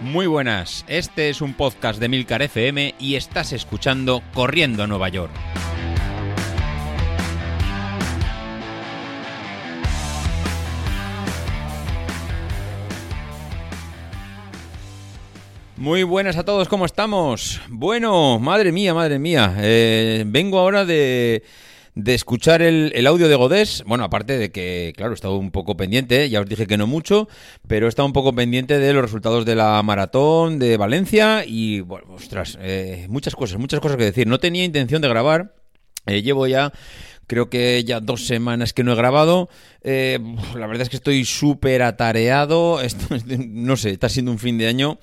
Muy buenas, este es un podcast de Milcar FM y estás escuchando Corriendo a Nueva York. Muy buenas a todos, ¿cómo estamos? Bueno, madre mía, madre mía, eh, vengo ahora de de escuchar el, audio de Godés. Bueno, aparte de que, claro, he estado un poco pendiente, ya os dije que no mucho, pero he estado un poco pendiente de los resultados de la maratón de Valencia y, bueno, ostras, eh, muchas cosas, muchas cosas que decir. No tenía intención de grabar, eh, llevo ya creo que ya dos semanas que no he grabado. Eh, la verdad es que estoy súper atareado. No sé, está siendo un fin de año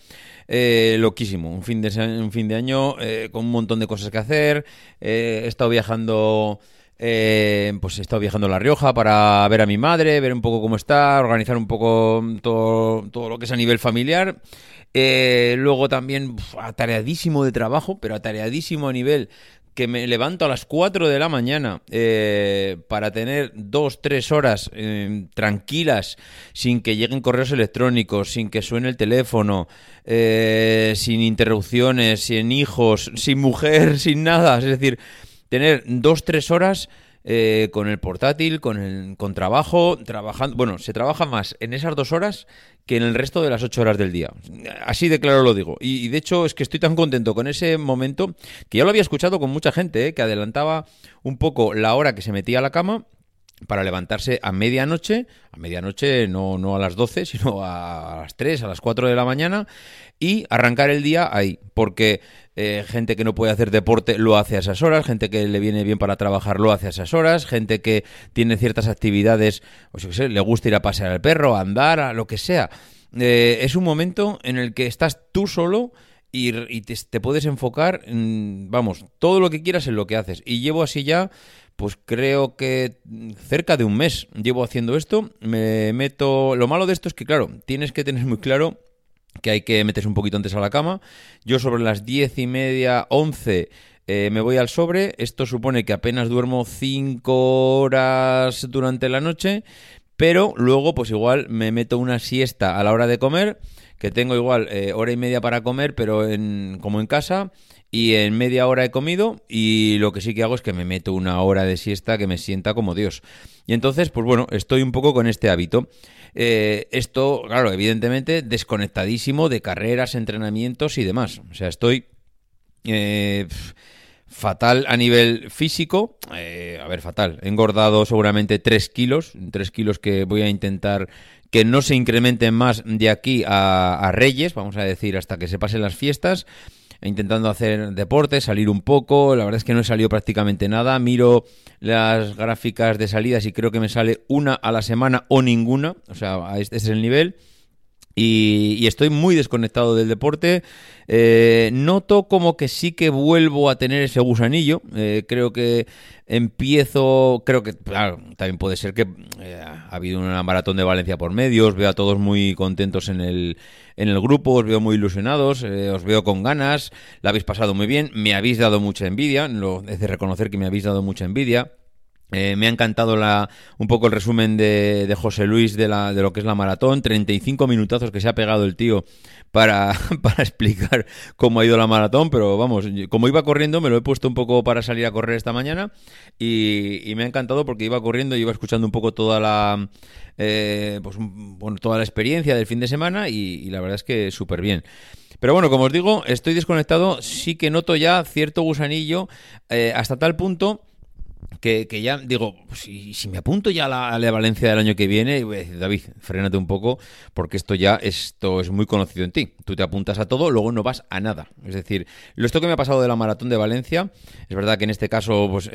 loquísimo. Un fin de, un fin de año con un montón de cosas que hacer. he estado viajando eh, pues he estado viajando a La Rioja para ver a mi madre, ver un poco cómo está, organizar un poco todo, todo lo que es a nivel familiar. Eh, luego también atareadísimo de trabajo, pero atareadísimo a nivel que me levanto a las 4 de la mañana eh, para tener 2, 3 horas tranquilas, sin que lleguen correos electrónicos, sin que suene el teléfono, sin interrupciones, sin hijos, sin mujer, sin nada. Es decir, tener dos, tres horas eh, con el portátil, con, el, con trabajo, trabajando. Bueno, se trabaja más en esas dos horas que en el resto de las ocho horas del día. Así de claro lo digo. Y, de hecho es que estoy tan contento con ese momento que ya lo había escuchado con mucha gente, eh, que adelantaba un poco la hora que se metía a la cama para levantarse a medianoche, a medianoche no, no a las 12, sino a las 3, a las 4 de la mañana, y arrancar el día ahí, porque eh, gente que no puede hacer deporte lo hace a esas horas, gente que le viene bien para trabajar lo hace a esas horas, gente que tiene ciertas actividades, o sea, sé, le gusta ir a pasear al perro, a andar, a lo que sea. Eh, es un momento en el que estás tú solo y, te, puedes enfocar, vamos, todo lo que quieras en lo que haces. Y llevo así ya, pues creo que cerca de un mes llevo haciendo esto. Me meto. Lo malo de esto es que, claro, tienes que tener muy claro que hay que meterse un poquito antes a la cama. Yo sobre las diez y media, once, eh, me voy al sobre. Esto supone que apenas duermo cinco horas durante la noche, pero luego pues igual me meto una siesta a la hora de comer, que tengo igual eh, hora y media para comer, pero en, como en casa. Y en media hora he comido y lo que sí que hago es que me meto una hora de siesta que me sienta como Dios. Y entonces, pues bueno, estoy un poco con este hábito. Eh, esto, claro, evidentemente desconectadísimo de carreras, entrenamientos y demás. O sea, estoy eh, fatal a nivel físico. Eh, a ver, fatal. He engordado seguramente 3 kilos, 3 kilos que voy a intentar que no se incrementen más de aquí a Reyes, vamos a decir, hasta que se pasen las fiestas intentando hacer deporte, salir un poco. La verdad es que no he salido prácticamente nada. Miro las gráficas de salidas y creo que me sale una a la semana o ninguna. O sea, este es el nivel. Y, estoy muy desconectado del deporte. Eh, noto como que sí que vuelvo a tener ese gusanillo. Eh, creo que empiezo, creo que, claro, también puede ser que eh, ha habido una maratón de Valencia por medio. Os veo a todos muy contentos en el, en el grupo, os veo muy ilusionados, os veo con ganas. La habéis pasado muy bien. Me habéis dado mucha envidia. Lo, es de reconocer que me habéis dado mucha envidia. Eh, me ha encantado la, un poco el resumen de, José Luis de, la, de, lo que es la maratón. 35 minutazos que se ha pegado el tío para, explicar cómo ha ido la maratón. Pero vamos, como iba corriendo, me lo he puesto un poco para salir a correr esta mañana. Y, me ha encantado porque iba corriendo y iba escuchando un poco toda la, eh, pues, bueno, toda la experiencia del fin de semana. Y, la verdad es que súper bien. Pero bueno, como os digo, estoy desconectado. Sí que noto ya cierto gusanillo eh, hasta tal punto que, ya digo, si, me apunto ya a la, a Valencia del año que viene, voy a decir, David, frénate un poco, porque esto ya esto es muy conocido en ti. Tú te apuntas a todo, luego no vas a nada. Es decir, lo esto que me ha pasado de la maratón de Valencia, es verdad que en este caso pues,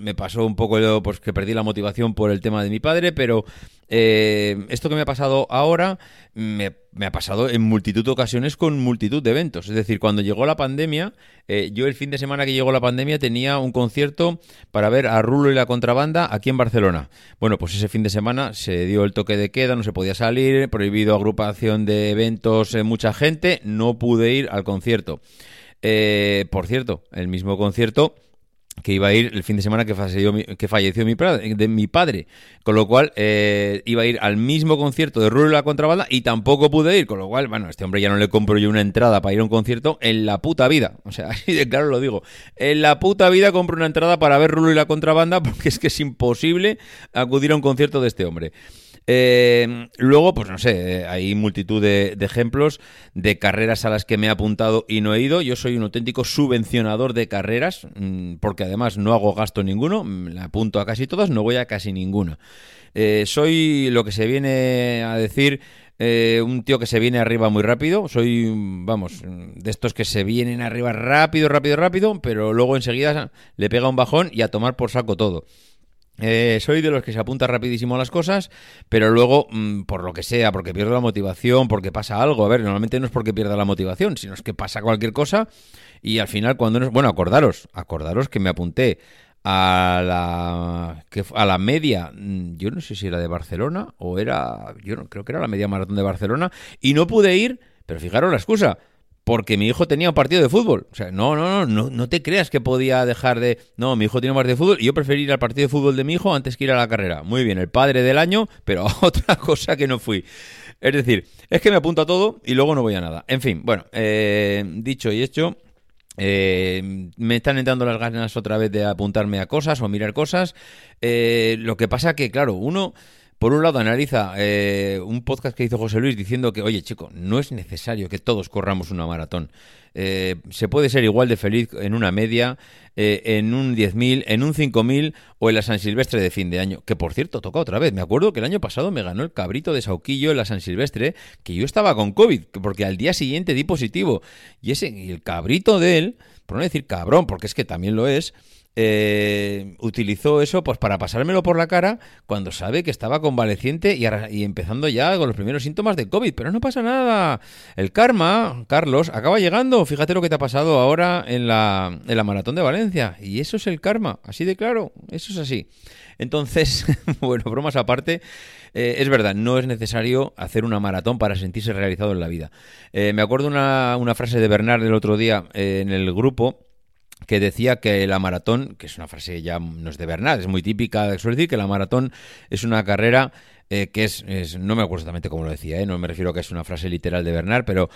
me pasó un poco pues, que perdí la motivación por el tema de mi padre, pero eh, esto que me ha pasado ahora me, ha pasado en multitud de ocasiones con multitud de eventos. Es decir, cuando llegó la pandemia, eh, yo el fin de semana que llegó la pandemia tenía un concierto para ver a Rulo y la contrabanda aquí en Barcelona. Bueno, pues ese fin de semana se dio el toque de queda, no se podía salir, prohibido agrupación de eventos, eh, mucha gente, no pude ir al concierto. por cierto, el mismo concierto que iba a ir el fin de semana que falleció mi, que falleció mi, de mi padre. Con lo cual, eh, iba a ir al mismo concierto de Rulo la Contrabanda y tampoco pude ir. Con lo cual, bueno, este hombre ya no le compro yo una entrada para ir a un concierto en la puta vida. O sea, de claro lo digo. En la puta vida compro una entrada para ver Rulo y la Contrabanda porque es que es imposible acudir a un concierto de este hombre. Eh, luego, pues no sé, eh, hay multitud de, ejemplos de carreras a las que me he apuntado y no he ido. Yo soy un auténtico subvencionador de carreras, mm, porque además no hago gasto ninguno, me apunto a casi todas, no voy a casi ninguna. Eh, soy lo que se viene a decir un tío que se viene arriba muy rápido. Soy, vamos, de estos que se vienen arriba rápido, rápido, rápido, pero luego enseguida le pega un bajón y a tomar por saco todo. Eh, soy de los que se apunta rapidísimo a las cosas, pero luego, mm, por lo que sea, porque pierdo la motivación, porque pasa algo, a ver, normalmente no es porque pierda la motivación, sino es que pasa cualquier cosa y al final cuando no bueno, acordaros, acordaros que me apunté a la que a la media, mm, yo no sé si era de Barcelona o era, yo no, creo que era la media maratón de Barcelona y no pude ir, pero fijaros la excusa, porque mi hijo tenía un partido de fútbol. O sea, no, no, no, no, te creas que podía dejar de... No, mi hijo tiene un partido de fútbol y yo preferí ir al partido de fútbol de mi hijo antes que ir a la carrera. Muy bien, el padre del año, pero otra cosa que no fui. Es decir, es que me apunto a todo y luego no voy a nada. En fin, bueno, eh, dicho y hecho... Eh, me están entrando las ganas otra vez de apuntarme a cosas o mirar cosas. Eh, lo que pasa que, claro, uno por un lado, analiza eh, un podcast que hizo José Luis diciendo que, oye, chico, no es necesario que todos corramos una maratón. Eh, se puede ser igual de feliz en una media, eh, en un 10.000, en un 5.000 o en la San Silvestre de fin de año. Que por cierto, toca otra vez. Me acuerdo que el año pasado me ganó el cabrito de Sauquillo en la San Silvestre, que yo estaba con COVID, porque al día siguiente di positivo. Y ese, el cabrito de él, por no decir cabrón, porque es que también lo es, eh, utilizó eso pues para pasármelo por la cara cuando sabe que estaba convaleciente y, y, empezando ya con los primeros síntomas de COVID. Pero no pasa nada. El karma, Carlos, acaba llegando. Fíjate lo que te ha pasado ahora en la, en la maratón de Valencia. Y eso es el karma, así de claro. Eso es así. Entonces, bueno, bromas aparte. Eh, es verdad, no es necesario hacer una maratón para sentirse realizado en la vida. Eh, me acuerdo una, una frase de Bernard del otro día en el grupo que decía que la maratón, que es una frase ya no es de Bernal, es muy típica, suele decir que la maratón es una carrera eh, que es, no me acuerdo exactamente cómo lo decía, eh, no me refiero a que es una frase literal de Bernard, pero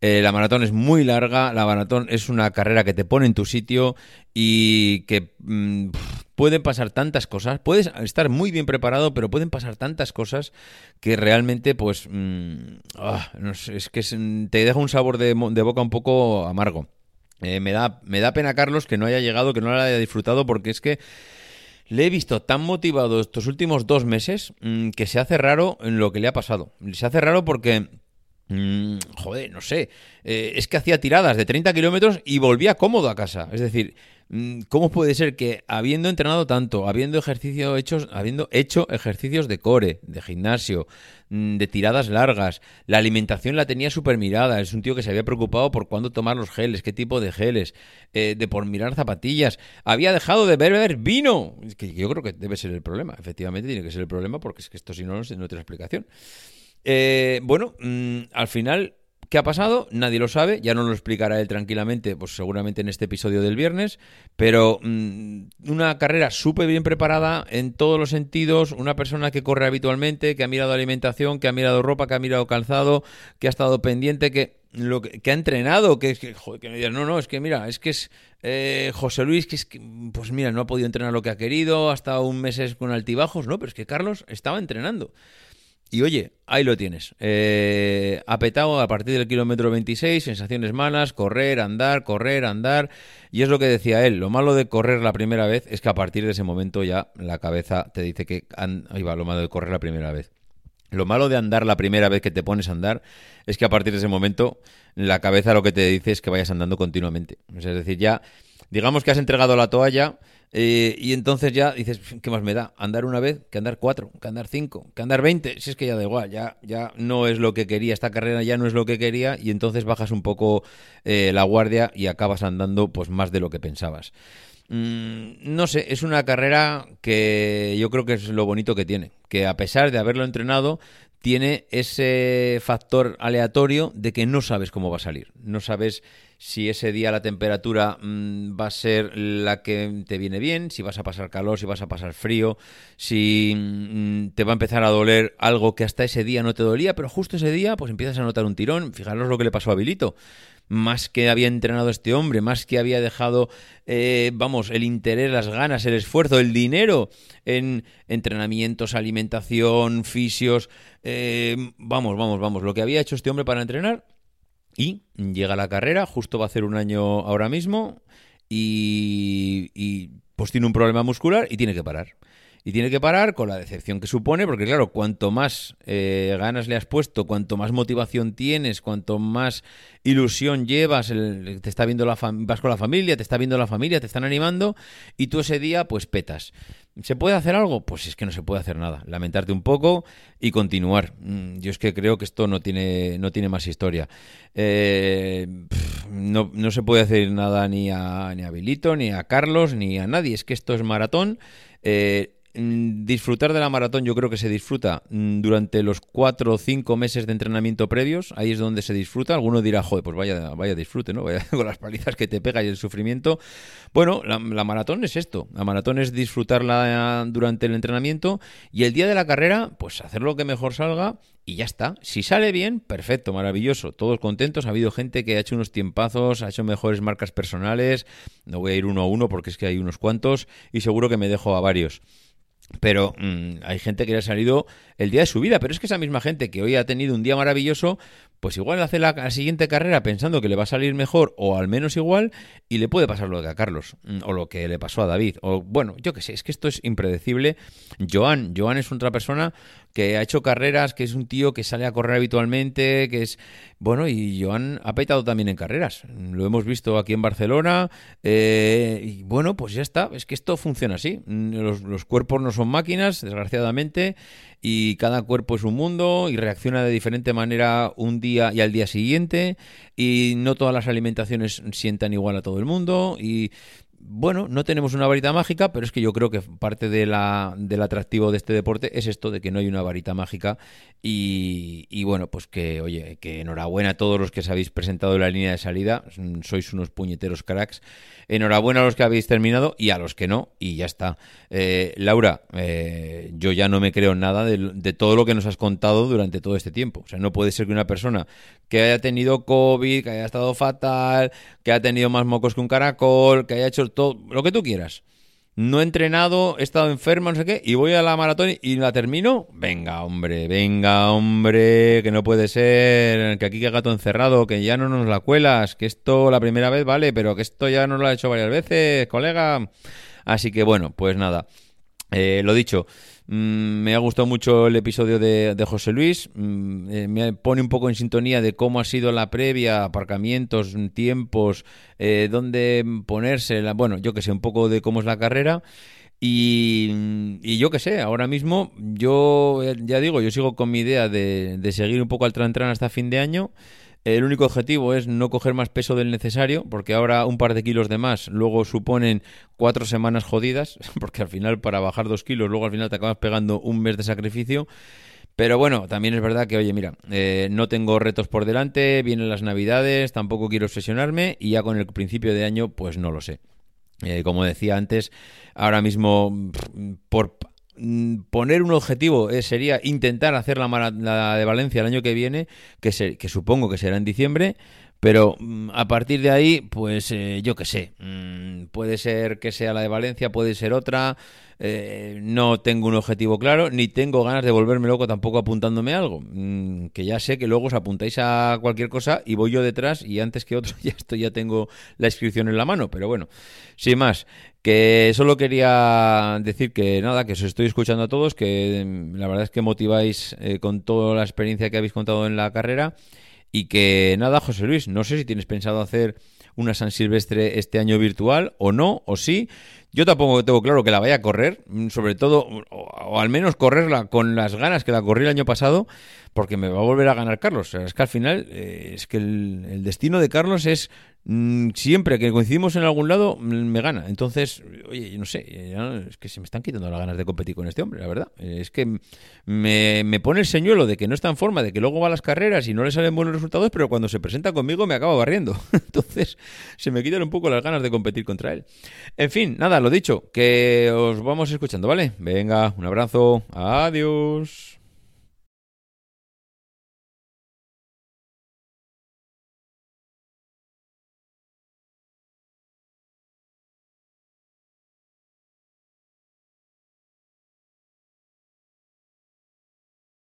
eh, la maratón es muy larga, la maratón es una carrera que te pone en tu sitio y que mm, pueden pasar tantas cosas, puedes estar muy bien preparado, pero pueden pasar tantas cosas que realmente, pues, mm, ah, es que te deja un sabor de boca un poco amargo. Eh, me, da, me da pena, Carlos, que no haya llegado, que no lo haya disfrutado, porque es que le he visto tan motivado estos últimos dos meses mm, que se hace raro en lo que le ha pasado. Se hace raro porque... Mm, joder, no sé. Eh, es que hacía tiradas de 30 kilómetros y volvía cómodo a casa. Es decir, Mm, ¿Cómo puede ser que habiendo entrenado tanto, habiendo ejercicio hechos, habiendo hecho ejercicios de core, de gimnasio, mm, de tiradas largas, la alimentación la tenía súper mirada, es un tío que se había preocupado por cuándo tomar los geles, qué tipo de geles, eh, de por mirar zapatillas, había dejado de beber vino, que yo creo que debe ser el problema, efectivamente tiene que ser el problema porque es que esto si no no tiene explicación. Eh, bueno, mm, al final ¿Qué ha pasado? Nadie lo sabe, ya no lo explicará él tranquilamente, pues seguramente en este episodio del viernes, pero mm, una carrera súper bien preparada en todos los sentidos, una persona que corre habitualmente, que ha mirado alimentación, que ha mirado ropa, que ha mirado calzado, que ha estado pendiente, que lo que, ha entrenado, que es que, joder, que no, no, es que mira, es que es eh, José Luis, que es que, pues mira, no ha podido entrenar lo que ha querido, ha estado un mes con altibajos, no, pero es que Carlos estaba entrenando. Y oye, ahí lo tienes. Eh, apetado a partir del kilómetro 26, sensaciones malas, correr, andar, correr, andar. Y es lo que decía él. Lo malo de correr la primera vez es que a partir de ese momento ya la cabeza te dice que... ahí va, lo malo de correr la primera vez. Lo malo de andar la primera vez que te pones a andar es que a partir de ese momento la cabeza lo que te dice es que vayas andando continuamente. Es decir, ya digamos que has entregado la toalla eh, y entonces ya dices, ¿qué más me da? Andar una vez, que andar cuatro, que andar cinco, que andar veinte. Si es que ya da igual, ya, ya no es lo que quería, esta carrera ya no es lo que quería y entonces bajas un poco eh, la guardia y acabas andando pues más de lo que pensabas. Mm, no sé, es una carrera que yo creo que es lo bonito que tiene, que a pesar de haberlo entrenado, tiene ese factor aleatorio de que no sabes cómo va a salir. No sabes si ese día la temperatura mm, va a ser la que te viene bien, si vas a pasar calor, si vas a pasar frío, si mm, te va a empezar a doler algo que hasta ese día no te dolía, pero justo ese día pues empiezas a notar un tirón. Fijaros lo que le pasó a Vilito más que había entrenado este hombre, más que había dejado, eh, vamos, el interés, las ganas, el esfuerzo, el dinero en entrenamientos, alimentación, fisios, eh, vamos, vamos, vamos, lo que había hecho este hombre para entrenar y llega la carrera, justo va a hacer un año ahora mismo y, pues tiene un problema muscular y tiene que parar. Y tiene que parar con la decepción que supone, porque claro, cuanto más eh, ganas le has puesto, cuanto más motivación tienes, cuanto más ilusión llevas, te está viendo la vas con la familia, te está viendo la familia, te están animando, y tú ese día pues petas. ¿Se puede hacer algo? Pues es que no se puede hacer nada. Lamentarte un poco y continuar. Mm, yo es que creo que esto no tiene, no tiene más historia. Eh, no, no, se puede hacer nada ni a, ni a Bilito, ni a Carlos, ni a nadie. Es que esto es maratón. Eh, disfrutar de la maratón yo creo que se disfruta mm, durante los cuatro o cinco meses de entrenamiento previos, ahí es donde se disfruta. Alguno dirá, joder, pues vaya, vaya disfrute, ¿no? Vaya con las palizas que te pega y el sufrimiento. Bueno, la, maratón es esto. La maratón es disfrutarla durante el entrenamiento y el día de la carrera, pues hacer lo que mejor salga y ya está. Si sale bien, perfecto, maravilloso. Todos contentos. Ha habido gente que ha hecho unos tiempazos, ha hecho mejores marcas personales. No voy a ir uno a uno porque es que hay unos cuantos y seguro que me dejo a varios. Pero mm, hay gente que le ha salido el día de su vida, pero es que esa misma gente que hoy ha tenido un día maravilloso, pues igual hace la, siguiente carrera pensando que le va a salir mejor o al menos igual y le puede pasar lo que a Carlos mm, o lo que le pasó a David o bueno, yo qué sé, es que esto es impredecible. Joan, Joan es otra persona que ha hecho carreras, que es un tío que sale a correr habitualmente, que es bueno y Joan ha petado también en carreras. Lo hemos visto aquí en Barcelona eh, y bueno, pues ya está, es que esto funciona así. Mm, los, los cuerpos no son máquinas, desgraciadamente y cada cuerpo es un mundo y reacciona de diferente manera un día y al día siguiente y no todas las alimentaciones sientan igual a todo el mundo y bueno, no tenemos una varita mágica, pero es que yo creo que parte de la, del atractivo de este deporte es esto de que no hay una varita mágica. Y, bueno, pues que, oye, que enhorabuena a todos los que os habéis presentado en la línea de salida, sois unos puñeteros cracks, enhorabuena a los que habéis terminado y a los que no, y ya está. Eh, Laura, eh, yo ya no me creo nada de, de todo lo que nos has contado durante todo este tiempo, o sea, no puede ser que una persona que haya tenido COVID, que haya estado fatal, que haya tenido más mocos que un caracol, que haya hecho todo lo que tú quieras. No he entrenado, he estado enfermo, no sé qué, y voy a la maratón y la termino. Venga, hombre, venga, hombre, que no puede ser, que aquí que gato encerrado, que ya no nos la cuelas, que esto la primera vez vale, pero que esto ya nos lo ha hecho varias veces, colega. Así que bueno, pues nada, eh, lo dicho. Mm, me ha gustado mucho el episodio de, José Luis. Mm, eh, me pone un poco en sintonía de cómo ha sido la previa, aparcamientos, tiempos, eh, dónde ponerse. bueno, yo que sé, un poco de cómo es la carrera. Y, yo que sé, ahora mismo yo ya digo, yo sigo con mi idea de, de seguir un poco al tran, tran hasta fin de año. El único objetivo es no coger más peso del necesario, porque ahora un par de kilos de más luego suponen cuatro semanas jodidas, porque al final para bajar dos kilos luego al final te acabas pegando un mes de sacrificio. Pero bueno, también es verdad que, oye, mira, eh, no tengo retos por delante, vienen las navidades, tampoco quiero obsesionarme y ya con el principio de año, pues no lo sé. Eh, como decía antes, ahora mismo, por poner un objetivo eh, sería intentar hacer la, la, de Valencia el año que viene, que, que supongo que será en diciembre, pero mm, a partir de ahí, pues eh, yo qué sé, mm, puede ser que sea la de Valencia, puede ser otra, eh, no tengo un objetivo claro, ni tengo ganas de volverme loco tampoco apuntándome a algo, que ya sé que luego os apuntáis a cualquier cosa y voy yo detrás y antes que otro ya ya tengo la inscripción en la mano, pero bueno, sin más, que solo quería decir que nada, que os estoy escuchando a todos, que mm, la verdad es que motiváis eh, con toda la experiencia que habéis contado en la carrera y que nada, José Luis, no sé si tienes pensado hacer una San Silvestre este año virtual o no, o sí. Yo tampoco tengo claro que la vaya a correr, mm, sobre todo, o, al menos correrla con las ganas que la corrí el año pasado, porque me va a volver a ganar Carlos. es que al final, eh, es que el, destino de Carlos es mm, siempre que coincidimos en algún lado, mm, me gana. Entonces, oye, no sé, es que se me están quitando las ganas de competir con este hombre, la verdad. Es que me, me pone el señuelo de que no está en forma, de que luego va a las carreras y no le salen buenos resultados, pero cuando se presenta conmigo me acaba barriendo. Entonces, se me quitan un poco las ganas de competir contra él. En fin, nada, lo dicho, que os vamos escuchando, ¿vale? Venga, un abrazo, adiós.